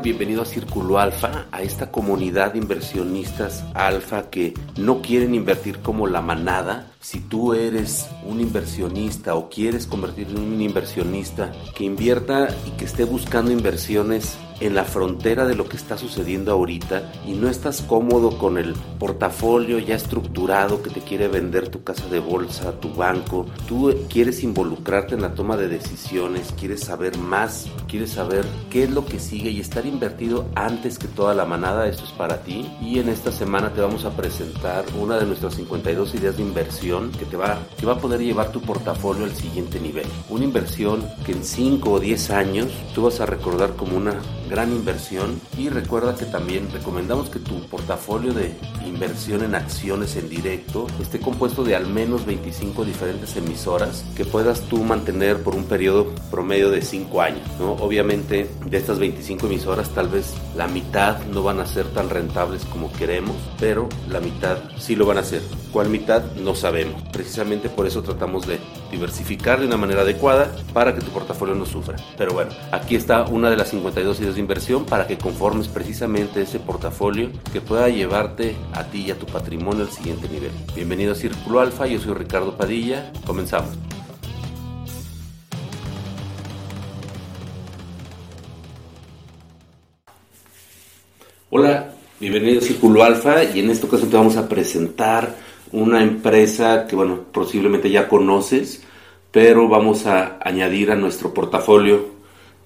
Bienvenido a Círculo Alfa, a esta comunidad de inversionistas alfa que no quieren invertir como la manada. Si tú eres un inversionista o quieres convertirte en un inversionista que invierta y que esté buscando inversiones en la frontera de lo que está sucediendo ahorita y no estás cómodo con el portafolio ya estructurado que te quiere vender tu casa de bolsa, tu banco, tú quieres involucrarte en la toma de decisiones, quieres saber más, quieres saber qué es lo que sigue y estar invertido antes que toda la manada, esto es para ti. Y en esta semana te vamos a presentar una de nuestras 52 ideas de inversión que te va, que va a poder llevar tu portafolio al siguiente nivel. Una inversión que en 5 o 10 años tú vas a recordar como una gran inversión y recuerda que también recomendamos que tu portafolio de inversión en acciones en directo esté compuesto de al menos 25 diferentes emisoras que puedas tú mantener por un periodo promedio de 5 años. ¿no? Obviamente de estas 25 emisoras tal vez la mitad no van a ser tan rentables como queremos, pero la mitad sí lo van a hacer. ¿Cuál mitad? No sabemos. Precisamente por eso tratamos de diversificar de una manera adecuada para que tu portafolio no sufra. Pero bueno, aquí está una de las 52 ideas de inversión para que conformes precisamente ese portafolio que pueda llevarte a ti y a tu patrimonio al siguiente nivel. Bienvenido a Círculo Alfa, yo soy Ricardo Padilla, comenzamos. Hola, bienvenido a Círculo Alfa y en esta ocasión te vamos a presentar una empresa que, bueno, posiblemente ya conoces, pero vamos a añadir a nuestro portafolio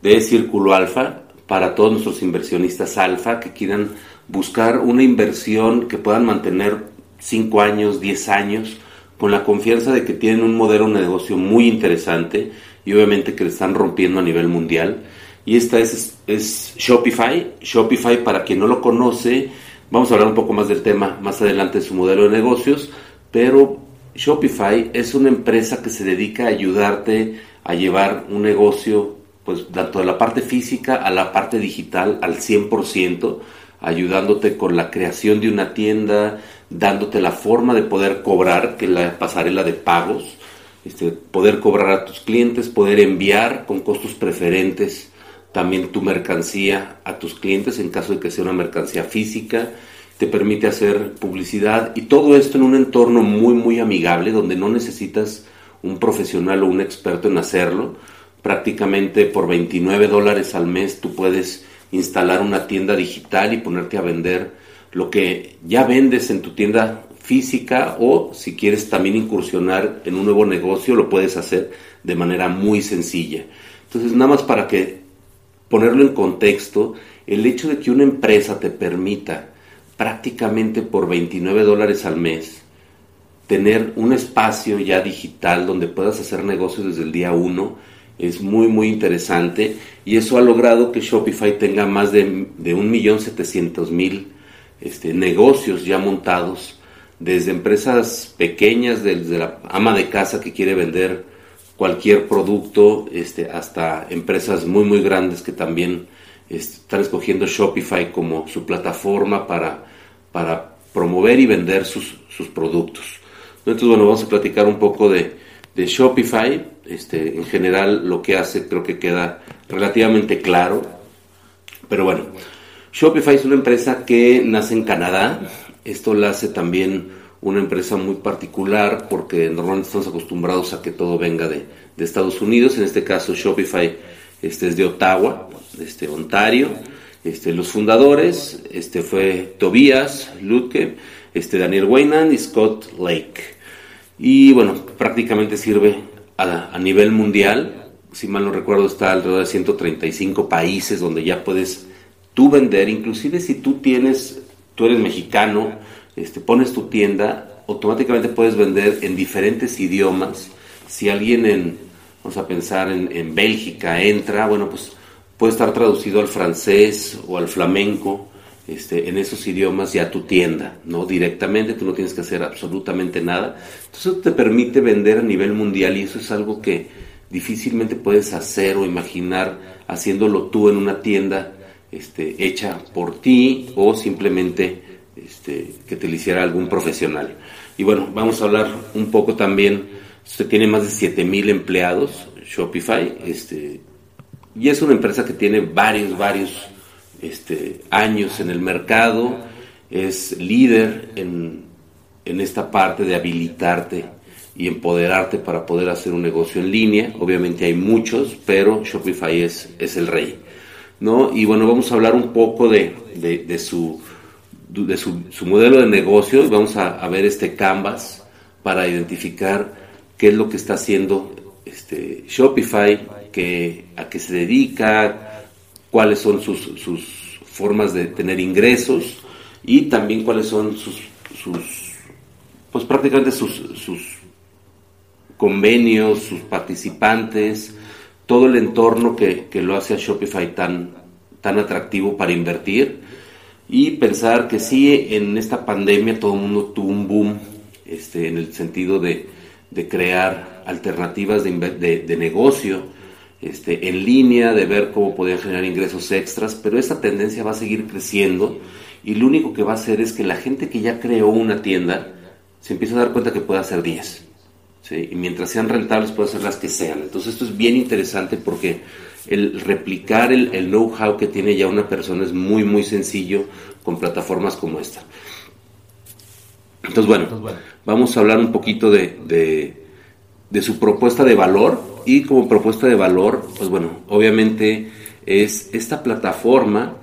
de Círculo Alfa para todos nuestros inversionistas alfa que quieran buscar una inversión que puedan mantener 5 años, 10 años, con la confianza de que tienen un modelo de negocio muy interesante y obviamente que le están rompiendo a nivel mundial. Y esta es, es Shopify. Shopify, para quien no lo conoce, vamos a hablar un poco más del tema más adelante de su modelo de negocios, pero Shopify es una empresa que se dedica a ayudarte a llevar un negocio pues tanto de la parte física a la parte digital al 100%, ayudándote con la creación de una tienda, dándote la forma de poder cobrar, que la pasarela de pagos, este, poder cobrar a tus clientes, poder enviar con costos preferentes también tu mercancía a tus clientes en caso de que sea una mercancía física, te permite hacer publicidad y todo esto en un entorno muy muy amigable donde no necesitas un profesional o un experto en hacerlo, prácticamente por 29 dólares al mes tú puedes instalar una tienda digital y ponerte a vender lo que ya vendes en tu tienda física o si quieres también incursionar en un nuevo negocio lo puedes hacer de manera muy sencilla. Entonces nada más para que ponerlo en contexto, el hecho de que una empresa te permita prácticamente por 29 dólares al mes tener un espacio ya digital donde puedas hacer negocios desde el día 1 es muy muy interesante y eso ha logrado que Shopify tenga más de, de 1.700.000 este, negocios ya montados, desde empresas pequeñas, desde la ama de casa que quiere vender cualquier producto, este, hasta empresas muy muy grandes que también están escogiendo Shopify como su plataforma para, para promover y vender sus, sus productos. Entonces, bueno, vamos a platicar un poco de, de Shopify. Este, en general lo que hace creo que queda relativamente claro. Pero bueno, Shopify es una empresa que nace en Canadá. Esto la hace también una empresa muy particular porque normalmente estamos acostumbrados a que todo venga de, de Estados Unidos. En este caso Shopify este, es de Ottawa, este, Ontario. Este, los fundadores este, fue Tobias Lutke, este, Daniel Weynan y Scott Lake. Y bueno, prácticamente sirve a, nivel mundial. Si mal no recuerdo, está alrededor de 135 países donde ya puedes tú vender. Inclusive si tú tienes, tú eres mexicano, este, pones tu tienda, automáticamente puedes vender en diferentes idiomas. Si alguien en, vamos a pensar en, en Bélgica, entra, bueno, pues puede estar traducido al francés o al flamenco este, en esos idiomas ya tu tienda, ¿no? Directamente, tú no tienes que hacer absolutamente nada. Entonces eso te permite vender a nivel mundial y eso es algo que difícilmente puedes hacer o imaginar haciéndolo tú en una tienda este, hecha por ti o simplemente este, que te lo hiciera algún profesional. Y bueno, vamos a hablar un poco también, usted tiene más de 7000 empleados, Shopify, este, y es una empresa que tiene varios, varios este, años en el mercado, es líder en, en esta parte de habilitarte y empoderarte para poder hacer un negocio en línea. Obviamente hay muchos, pero Shopify es, es el rey. ¿no? Y bueno, vamos a hablar un poco de, de, su, de su, su, modelo de negocio y vamos a, a, ver este canvas para identificar qué es lo que está haciendo este, Shopify, a qué se dedica, cuáles son sus, sus formas de tener ingresos y también cuáles son sus, sus pues prácticamente sus, sus convenios, sus participantes, todo el entorno que, que, lo hace a Shopify tan, tan atractivo para invertir y pensar que sí, en esta pandemia todo el mundo tuvo un boom este, en el sentido de, de crear alternativas de, de, de, negocio este, en línea, de ver cómo podían generar ingresos extras, pero esa tendencia va a seguir creciendo y lo único que va a hacer es que la gente que ya creó una tienda se empieza a dar cuenta que puede hacer 10 y mientras sean rentables puede ser las que sean. Entonces esto es bien interesante porque el replicar el, el know-how que tiene ya una persona es muy, muy sencillo con plataformas como esta. Entonces, bueno, vamos a hablar un poquito de, de, de, su propuesta de valor y como propuesta de valor, pues bueno, obviamente es esta plataforma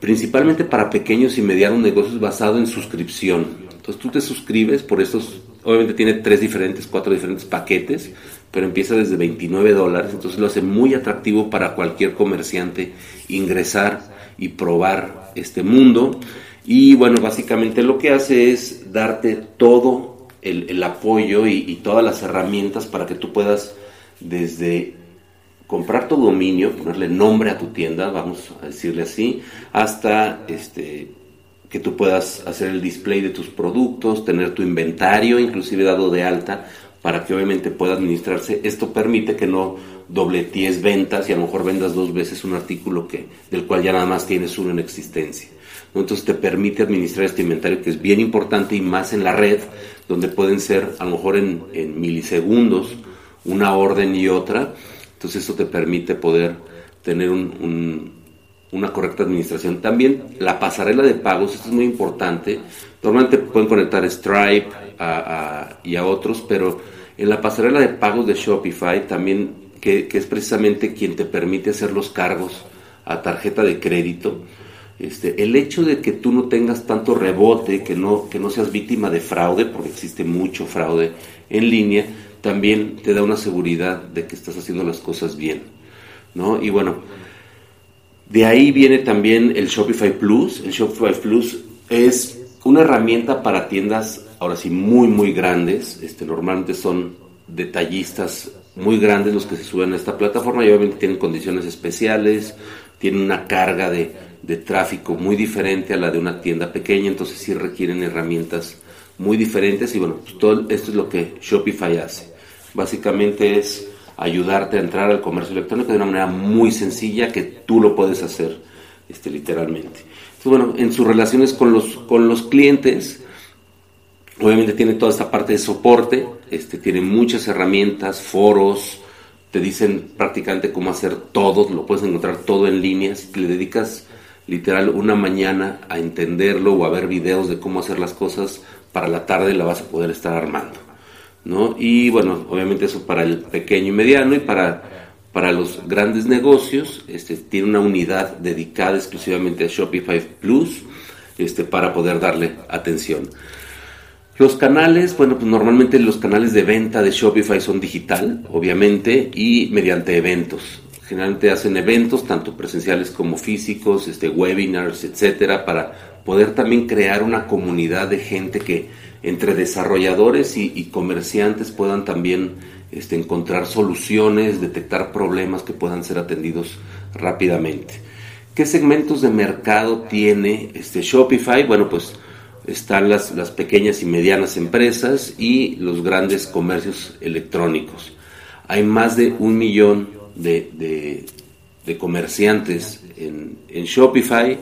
principalmente para pequeños y medianos negocios basado en suscripción. Entonces tú te suscribes por estos Obviamente tiene tres diferentes, cuatro diferentes paquetes, pero empieza desde 29 dólares, entonces lo hace muy atractivo para cualquier comerciante ingresar y probar este mundo. Y bueno, básicamente lo que hace es darte todo el, apoyo y, y, todas las herramientas para que tú puedas desde comprar tu dominio, ponerle nombre a tu tienda, vamos a decirle así, hasta este que tú puedas hacer el display de tus productos, tener tu inventario inclusive dado de alta para que obviamente pueda administrarse. Esto permite que no dobleties ventas y a lo mejor vendas dos veces un artículo que, del cual ya nada más tienes uno en existencia. Entonces te permite administrar este inventario que es bien importante y más en la red, donde pueden ser a lo mejor en, milisegundos una orden y otra. Entonces esto te permite poder tener un una correcta administración. También la pasarela de pagos, esto es muy importante. Normalmente pueden conectar Stripe y a otros, pero en la pasarela de pagos de Shopify también, que, es precisamente quien te permite hacer los cargos a tarjeta de crédito, este, el hecho de que tú no tengas tanto rebote, que no, que no seas víctima de fraude, porque existe mucho fraude en línea, también te da una seguridad de que estás haciendo las cosas bien. ¿no? Y bueno, de ahí viene también el Shopify Plus. El Shopify Plus es una herramienta para tiendas, ahora sí, muy, muy grandes. Este, normalmente son detallistas muy grandes los que se suben a esta plataforma y obviamente tienen condiciones especiales, tienen una carga de, de tráfico muy diferente a la de una tienda pequeña, entonces sí requieren herramientas muy diferentes y bueno, pues todo esto es lo que Shopify hace. Básicamente es ayudarte a entrar al comercio electrónico de una manera muy sencilla que tú lo puedes hacer este, literalmente. Entonces, bueno, en sus relaciones con los, con los clientes, obviamente tiene toda esta parte de soporte, este, tiene muchas herramientas, foros, te dicen prácticamente cómo hacer todo, lo puedes encontrar todo en línea, si le dedicas literal una mañana a entenderlo o a ver videos de cómo hacer las cosas, para la tarde la vas a poder estar armando. ¿no? Y bueno, obviamente eso para el pequeño y mediano y para, para los grandes negocios, este, tiene una unidad dedicada exclusivamente a Shopify Plus este, para poder darle atención. Los canales, bueno, pues normalmente los canales de venta de Shopify son digital, obviamente, y mediante eventos. Generalmente hacen eventos, tanto presenciales como físicos, este, webinars, etcétera, para poder también crear una comunidad de gente que, entre desarrolladores y, comerciantes puedan también este, encontrar soluciones, detectar problemas que puedan ser atendidos rápidamente. ¿Qué segmentos de mercado tiene este Shopify? Bueno, pues están las, las pequeñas y medianas empresas y los grandes comercios electrónicos. Hay más de un millón de, de, comerciantes en, en Shopify.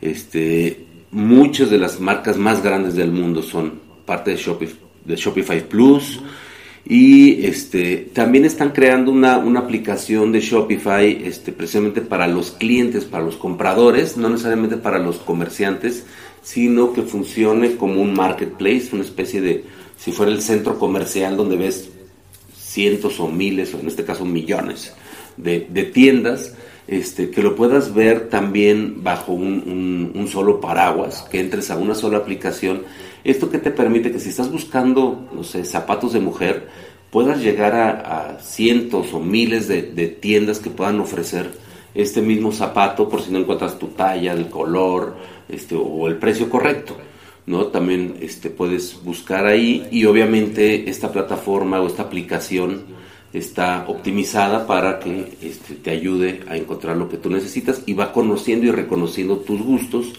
Este, muchas de las marcas más grandes del mundo son parte de Shopify, de Shopify Plus. Y este, también están creando una, una aplicación de Shopify este, precisamente para los clientes, para los compradores, no necesariamente para los comerciantes, sino que funcione como un marketplace, una especie de, si fuera el centro comercial donde ves cientos o miles, o en este caso millones de, tiendas, este, que lo puedas ver también bajo un, un, solo paraguas, que entres a una sola aplicación. Esto que te permite que si estás buscando, no sé, zapatos de mujer, puedas llegar a, cientos o miles de, de, tiendas que puedan ofrecer este mismo zapato por si no encuentras tu talla, el color este, o el precio correcto. ¿no? También este, puedes buscar ahí y obviamente esta plataforma o esta aplicación está optimizada para que este, te ayude a encontrar lo que tú necesitas y va conociendo y reconociendo tus gustos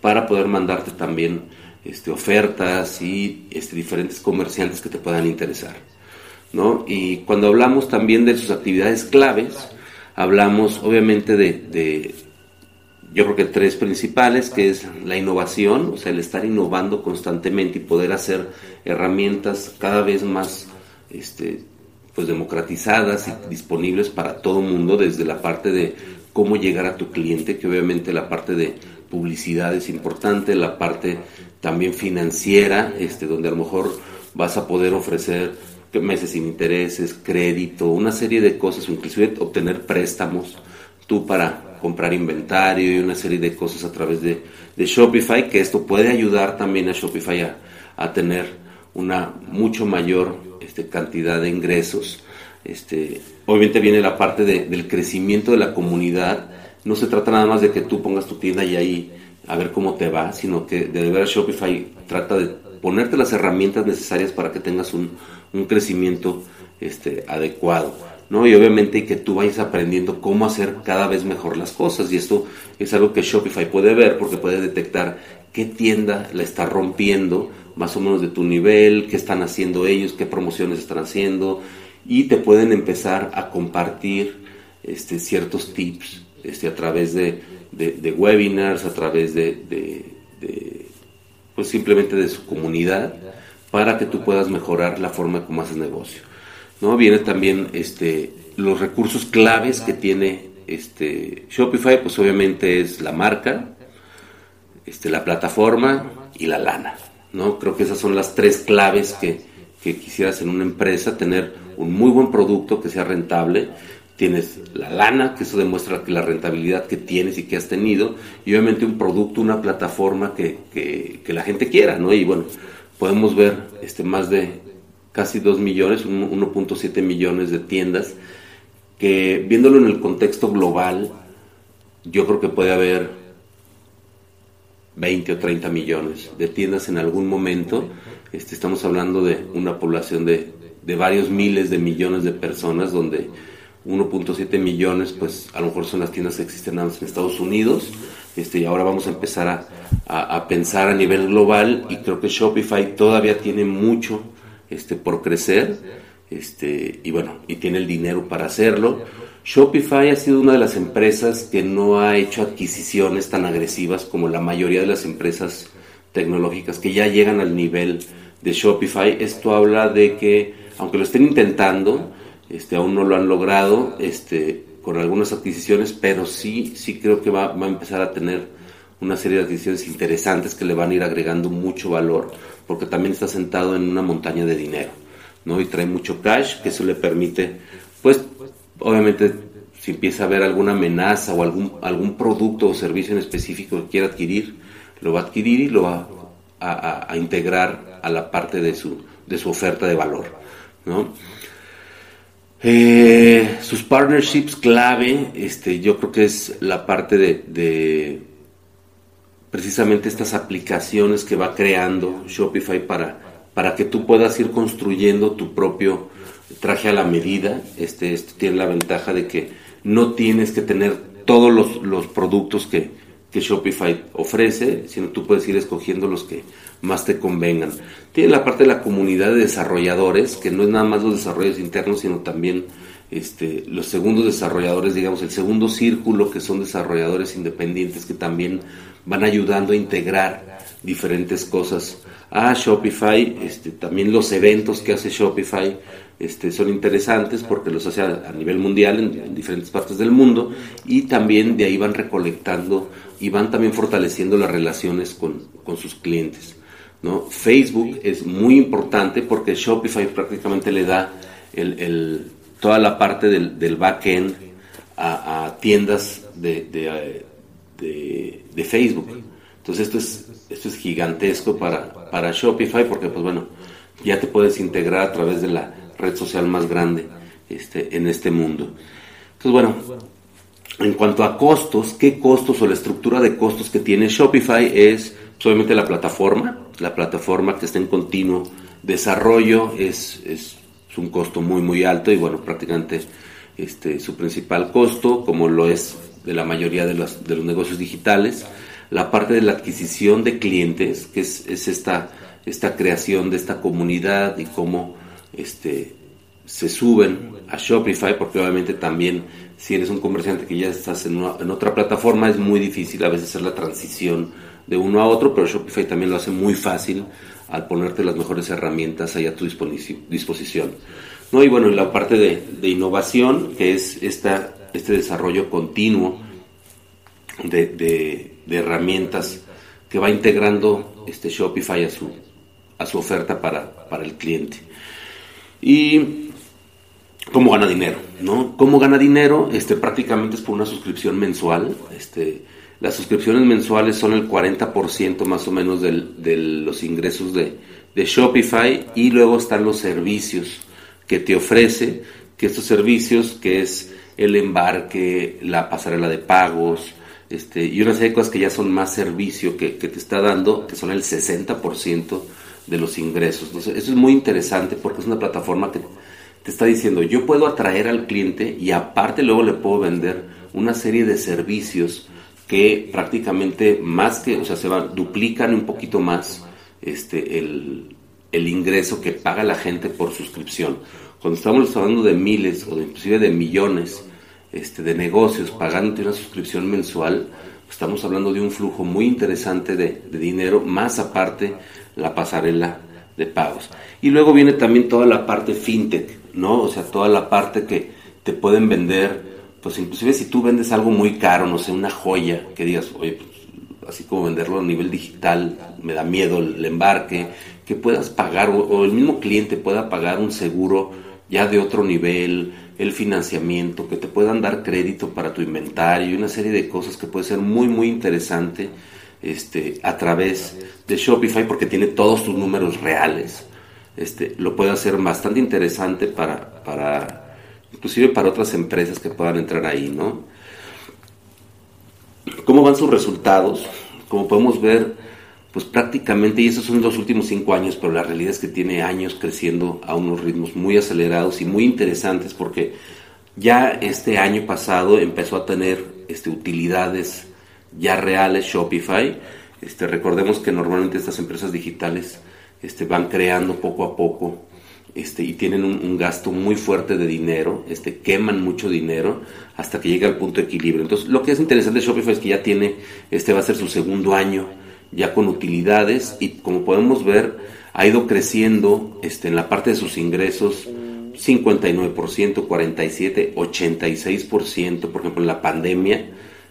para poder mandarte también este, ofertas y este, diferentes comerciantes que te puedan interesar. ¿no? Y cuando hablamos también de sus actividades claves, hablamos obviamente de, yo creo que tres principales, que es la innovación, o sea, el estar innovando constantemente y poder hacer herramientas cada vez más pues democratizadas y disponibles para todo mundo desde la parte de cómo llegar a tu cliente, que obviamente la parte de publicidad es importante, la parte también financiera, este, donde a lo mejor vas a poder ofrecer meses sin intereses, crédito, una serie de cosas, inclusive obtener préstamos tú para comprar inventario y una serie de cosas a través de, de Shopify, que esto puede ayudar también a Shopify a, a tener una mucho mayor este, cantidad de ingresos. Este, obviamente viene la parte del crecimiento de la comunidad. No se trata nada más de que tú pongas tu tienda y ahí a ver cómo te va, sino que de verdad Shopify trata de ponerte las herramientas necesarias para que tengas un, crecimiento este, adecuado. ¿no? Y obviamente que tú vayas aprendiendo cómo hacer cada vez mejor las cosas. Y esto es algo que Shopify puede ver porque puede detectar qué tienda la está rompiendo más o menos de tu nivel, qué están haciendo ellos, qué promociones están haciendo y te pueden empezar a compartir este, ciertos tips este, a través de, webinars, a través de, pues simplemente de su comunidad para que tú puedas mejorar la forma como haces negocio. ¿no? Viene también este, los recursos claves que tiene este, Shopify, pues obviamente es la marca, este, la plataforma y la lana. ¿No? Creo que esas son las tres claves que, quisieras en una empresa, tener un muy buen producto que sea rentable, tienes la lana, que eso demuestra que la rentabilidad que tienes y que has tenido, y obviamente un producto, una plataforma que, la gente quiera, ¿no? Y bueno, podemos ver este, más de casi 2 millones, 1.7 millones de tiendas, que viéndolo en el contexto global, yo creo que puede haber 20 o 30 millones de tiendas en algún momento. Este, estamos hablando de una población de, de varios miles de millones de personas, donde 1.7 millones, pues a lo mejor son las tiendas que existen en Estados Unidos. Este, y ahora vamos a empezar a, a, a, pensar a nivel global y creo que Shopify todavía tiene mucho este, por crecer este, y bueno, y tiene el dinero para hacerlo. Shopify ha sido una de las empresas que no ha hecho adquisiciones tan agresivas como la mayoría de las empresas tecnológicas que ya llegan al nivel de Shopify. Esto habla de que, aunque lo estén intentando, este, aún no lo han logrado este, con algunas adquisiciones, pero sí, sí creo que va, va a empezar a tener una serie de adquisiciones interesantes que le van a ir agregando mucho valor, porque también está sentado en una montaña de dinero, ¿no? Y trae mucho cash, que eso le permite, pues, obviamente si empieza a haber alguna amenaza o algún, algún producto o servicio en específico que quiera adquirir, lo va a adquirir y lo va a, integrar a la parte de su, de su oferta de valor. ¿no? Eh, sus partnerships clave, este, yo creo que es la parte de, de, precisamente estas aplicaciones que va creando Shopify para, para que tú puedas ir construyendo tu propio traje a la medida. Este, esto tiene la ventaja de que no tienes que tener todos los, los productos que, que, Shopify ofrece, sino tú puedes ir escogiendo los que más te convengan. Tiene la parte de la comunidad de desarrolladores, que no es nada más los desarrollos internos, sino también este, los segundos desarrolladores, digamos, el segundo círculo, que son desarrolladores independientes que también van ayudando a integrar diferentes cosas a Shopify. Este, también los eventos que hace Shopify este, son interesantes porque los hace a, nivel mundial en, diferentes partes del mundo y también de ahí van recolectando y van también fortaleciendo las relaciones con, con sus clientes. ¿no? Facebook es muy importante porque Shopify prácticamente le da el, toda la parte del, del back-end a, tiendas de, de, de, Facebook. Entonces esto es, esto es gigantesco para, para Shopify porque pues bueno, ya te puedes integrar a través de la red social más grande este, en este mundo. Entonces bueno, en cuanto a costos, ¿qué costos o la estructura de costos que tiene Shopify es pues, obviamente la plataforma, la plataforma que está en continuo desarrollo es, es, es un costo muy muy alto y bueno, prácticamente este, su principal costo, como lo es de la mayoría de los, de los negocios digitales, la parte de la adquisición de clientes, que es, es esta, esta creación de esta comunidad y cómo este, se suben a Shopify, porque obviamente también si eres un comerciante que ya estás en, otra plataforma, es muy difícil a veces hacer la transición de uno a otro, pero Shopify también lo hace muy fácil al ponerte las mejores herramientas ahí a tu disposición. ¿no? Y bueno, la parte de, innovación, que es esta, este desarrollo continuo de, herramientas que va integrando este Shopify a su, a su oferta para, para el cliente. Y cómo gana dinero, ¿no? ¿Cómo gana dinero? Este, prácticamente es por una suscripción mensual. Este, las suscripciones mensuales son el 40% más o menos de los ingresos de, de Shopify y luego están los servicios que te ofrece, que estos servicios, que es el embarque, la pasarela de pagos, este, y una serie de cosas que ya son más servicio que, te está dando, que son el 60% de los ingresos. Entonces, eso es muy interesante porque es una plataforma que te está diciendo, yo puedo atraer al cliente y aparte luego le puedo vender una serie de servicios que prácticamente más que, o sea, se van, duplican un poquito más este, el, el ingreso que paga la gente por suscripción. Cuando estamos hablando de miles o inclusive de millones este, de negocios pagando una suscripción mensual, estamos hablando de un flujo muy interesante de, dinero, más aparte la pasarela de pagos. Y luego viene también toda la parte fintech, ¿no? O sea, toda la parte que te pueden vender, pues inclusive si tú vendes algo muy caro, no sé, una joya, que digas, oye, pues, así como venderlo a nivel digital, me da miedo el embarque, que puedas pagar o, el mismo cliente pueda pagar un seguro ya de otro nivel, el financiamiento, que te puedan dar crédito para tu inventario y una serie de cosas que puede ser muy muy interesante este, a través de Shopify porque tiene todos tus números reales. Este, lo puede hacer bastante interesante para, para, inclusive para otras empresas que puedan entrar ahí, ¿no? ¿Cómo van sus resultados? Como podemos ver, pues prácticamente, y esos son los últimos cinco años, pero la realidad es que tiene años creciendo a unos ritmos muy acelerados y muy interesantes porque ya este año pasado empezó a tener este, utilidades ya reales Shopify. Este, recordemos que normalmente estas empresas digitales este, van creando poco a poco este, y tienen un, gasto muy fuerte de dinero, este, queman mucho dinero hasta que llega al punto de equilibrio. Entonces, lo que es interesante de Shopify es que ya tiene, este va a ser su segundo año ya con utilidades y como podemos ver ha ido creciendo este, en la parte de sus ingresos 59%, 47%, 86%, por ejemplo en la pandemia,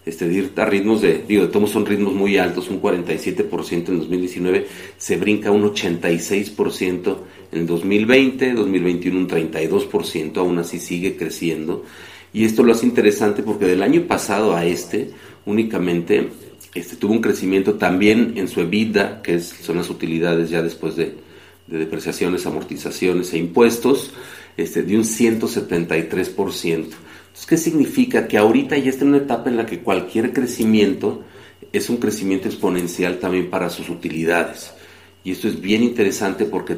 este, a ritmos de, digo, de todos son ritmos muy altos, un 47% en 2019, se brinca un 86% en 2020, 2021 un 32%, aún así sigue creciendo. Y esto lo hace interesante porque del año pasado a este únicamente este, tuvo un crecimiento también en su EBITDA, que son las utilidades ya después de, depreciaciones, amortizaciones e impuestos, este, de un 173%. Entonces, ¿qué significa? Que ahorita ya está en una etapa en la que cualquier crecimiento es un crecimiento exponencial también para sus utilidades. Y esto es bien interesante porque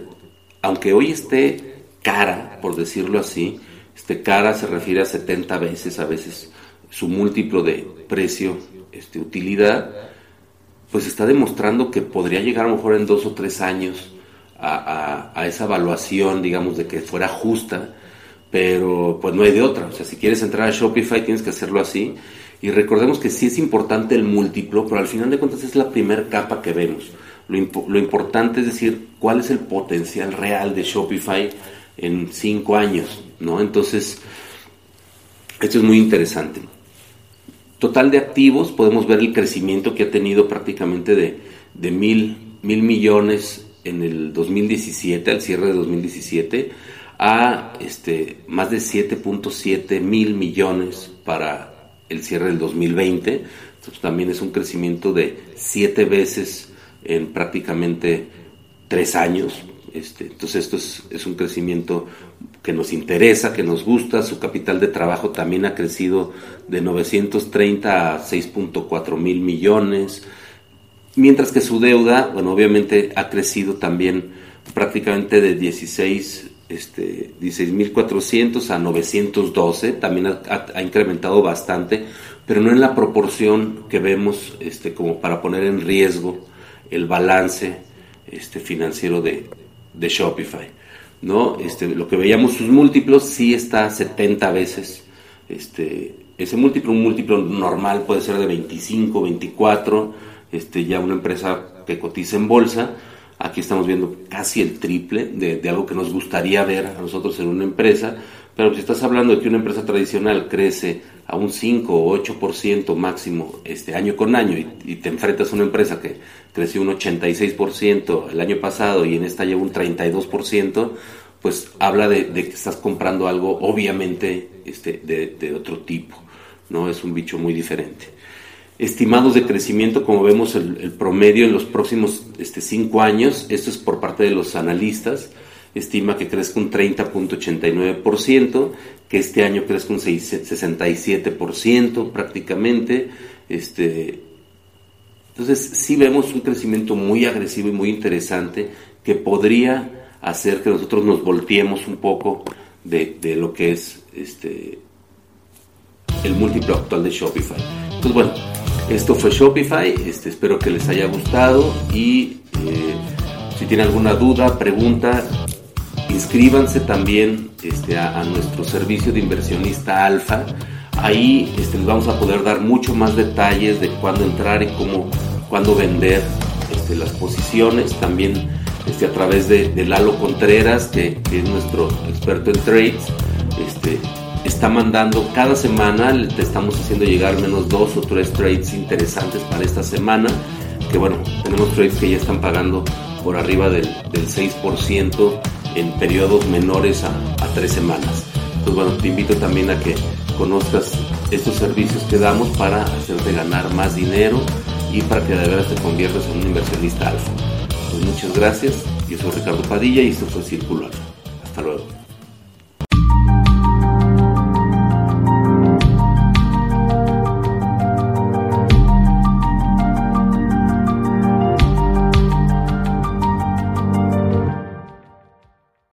aunque hoy esté cara, por decirlo así, este cara se refiere a 70 veces a veces su múltiplo de precio este, utilidad, pues está demostrando que podría llegar a lo mejor en dos o tres años a, esa evaluación, digamos, de que fuera justa, pero pues no hay de otra. O sea, si quieres entrar a Shopify tienes que hacerlo así. Y recordemos que sí es importante el múltiplo, pero al final de cuentas es la primera capa que vemos. Lo, lo importante es decir cuál es el potencial real de Shopify en cinco años, ¿no? Entonces, esto es muy interesante. Total de activos, podemos ver el crecimiento que ha tenido prácticamente de, de mil, mil millones en el 2017, al cierre de 2017, a este, más de 7.7 mil millones para el cierre del 2020. Entonces, también es un crecimiento de siete veces en prácticamente tres años. Este, entonces esto es, un crecimiento que nos interesa, que nos gusta. Su capital de trabajo también ha crecido de 930 a 6.4 mil millones. Mientras que su deuda, bueno, obviamente ha crecido también prácticamente de 16 este, 16.400 a 912, también ha, ha, incrementado bastante, pero no en la proporción que vemos este, como para poner en riesgo el balance este, financiero de, de Shopify. ¿no? Este, lo que veíamos sus múltiplos sí está 70 veces. Este, ese múltiplo, un múltiplo normal puede ser de 25, 24, este, ya una empresa que cotiza en bolsa. Aquí estamos viendo casi el triple de, algo que nos gustaría ver a nosotros en una empresa. Pero si estás hablando de que una empresa tradicional crece a un 5 o 8% máximo este año con año y, te enfrentas a una empresa que creció un 86% el año pasado y en esta lleva un 32%, pues habla de, que estás comprando algo obviamente este, de, otro tipo, ¿no? Es un bicho muy diferente. Estimados de crecimiento, como vemos el, promedio en los próximos 5 este, años, esto es por parte de los analistas, estima que crezca un 30.89%, que este año crezca un 67% prácticamente. Este, entonces sí vemos un crecimiento muy agresivo y muy interesante que podría hacer que nosotros nos volteemos un poco de, lo que es este, el múltiplo actual de Shopify. Entonces bueno, esto fue Shopify, este, espero que les haya gustado y eh, si tienen alguna duda, pregunta, inscríbanse también este, a, a, nuestro servicio de inversionista alfa. Ahí este, les vamos a poder dar mucho más detalles de cuándo entrar y cómo, cuándo vender este, las posiciones. También este, a través de, Lalo Contreras, que, es nuestro experto en trades, este, está mandando cada semana, te estamos haciendo llegar al menos dos o tres trades interesantes para esta semana. Que bueno, tenemos trades que ya están pagando por arriba del, del 6% en periodos menores a, a, tres semanas. Entonces, bueno, te invito también a que conozcas estos servicios que damos para hacerte ganar más dinero y para que de verdad te conviertas en un inversionista alfa. Pues muchas gracias. Yo soy Ricardo Padilla y esto fue Circular. Hasta luego.